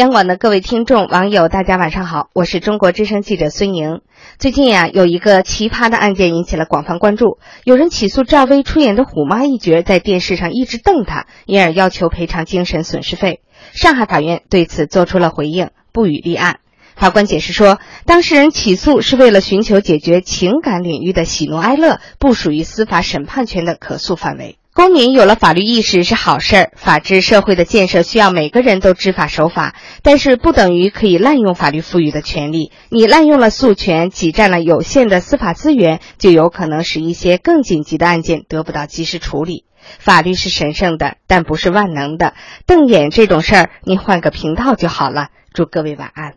央广的各位听众、网友，大家晚上好，我是中国之声记者孙莹。最近呀，有一个奇葩的案件引起了广泛关注，有人起诉赵薇出演的虎妈一角在电视上一直瞪她，因而要求赔偿精神损失费。上海法院对此作出了回应，不予立案。法官解释说，当事人起诉是为了寻求解决情感领域的喜怒哀乐，不属于司法审判权的可诉范围。公民有了法律意识是好事儿，法治社会的建设需要每个人都知法守法，但是不等于可以滥用法律赋予的权利。你滥用了诉权，挤占了有限的司法资源，就有可能使一些更紧急的案件得不到及时处理。法律是神圣的，但不是万能的。瞪眼这种事儿，你换个频道就好了。祝各位晚安。